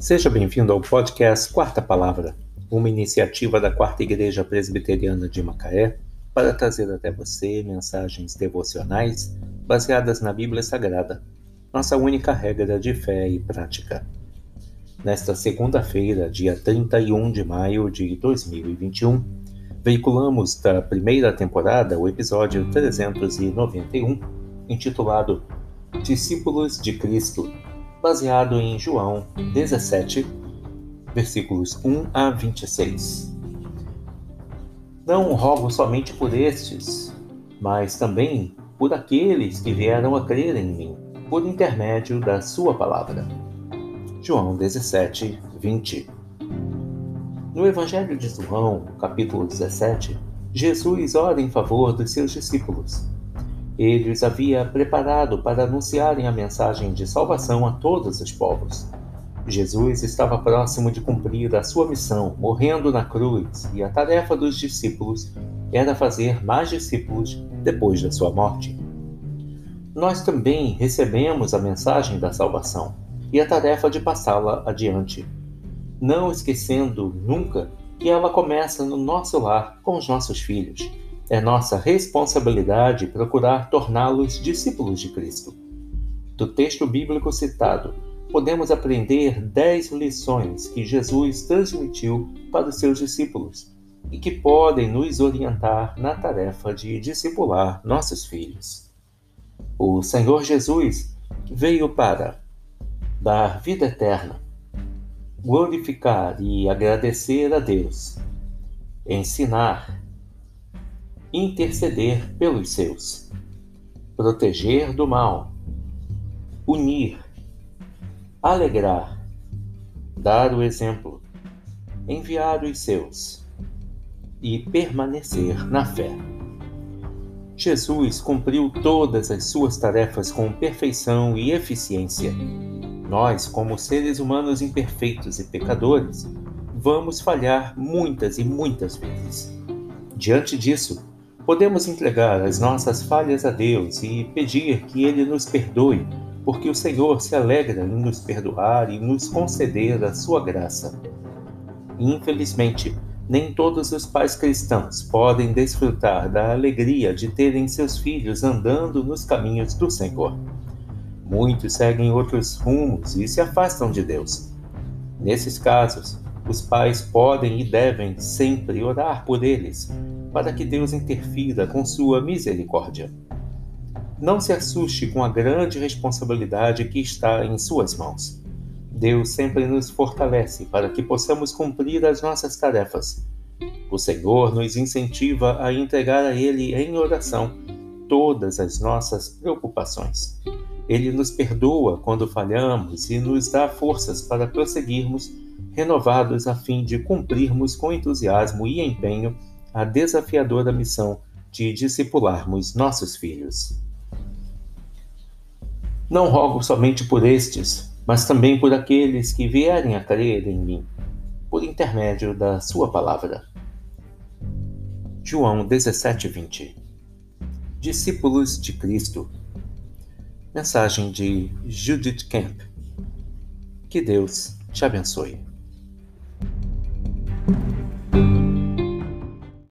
Seja bem-vindo ao podcast Quarta Palavra, uma iniciativa da Quarta Igreja Presbiteriana de Macaé para trazer até você mensagens devocionais baseadas na Bíblia Sagrada, nossa única regra de fé e prática. Nesta segunda-feira, dia 31 de maio de 2021, veiculamos da primeira temporada o episódio 391, intitulado Discípulos de Cristo baseado em João 17, versículos 1 a 26. Não rogo somente por estes, mas também por aqueles que vieram a crer em mim, por intermédio da Sua palavra. João 17, 20. No Evangelho de João, capítulo 17, Jesus ora em favor dos seus discípulos ele os havia preparado para anunciarem a mensagem de salvação a todos os povos. Jesus estava próximo de cumprir a sua missão, morrendo na cruz, e a tarefa dos discípulos era fazer mais discípulos depois da sua morte. Nós também recebemos a mensagem da salvação e a tarefa de passá-la adiante, não esquecendo nunca que ela começa no nosso lar com os nossos filhos é nossa responsabilidade procurar torná-los discípulos de Cristo. Do texto bíblico citado, podemos aprender dez lições que Jesus transmitiu para os seus discípulos e que podem nos orientar na tarefa de discipular nossos filhos. O Senhor Jesus veio para dar vida eterna, glorificar e agradecer a Deus, ensinar interceder pelos seus, proteger do mal, unir, alegrar, dar o exemplo, enviar os seus e permanecer na fé. Jesus cumpriu todas as suas tarefas com perfeição e eficiência. Nós, como seres humanos imperfeitos e pecadores, vamos falhar muitas e muitas vezes. Diante disso, Podemos entregar as nossas falhas a Deus e pedir que Ele nos perdoe, porque o Senhor se alegra em nos perdoar e nos conceder a sua graça. Infelizmente, nem todos os pais cristãos podem desfrutar da alegria de terem seus filhos andando nos caminhos do Senhor. Muitos seguem outros rumos e se afastam de Deus. Nesses casos, os pais podem e devem sempre orar por eles, para que Deus interfira com sua misericórdia. Não se assuste com a grande responsabilidade que está em suas mãos. Deus sempre nos fortalece para que possamos cumprir as nossas tarefas. O Senhor nos incentiva a entregar a Ele em oração todas as nossas preocupações. Ele nos perdoa quando falhamos e nos dá forças para prosseguirmos, renovados a fim de cumprirmos com entusiasmo e empenho a desafiadora missão de discipularmos nossos filhos. Não rogo somente por estes, mas também por aqueles que vierem a crer em mim, por intermédio da Sua palavra. João 17:20 Discípulos de Cristo. Mensagem de Judith Camp. Que Deus te abençoe.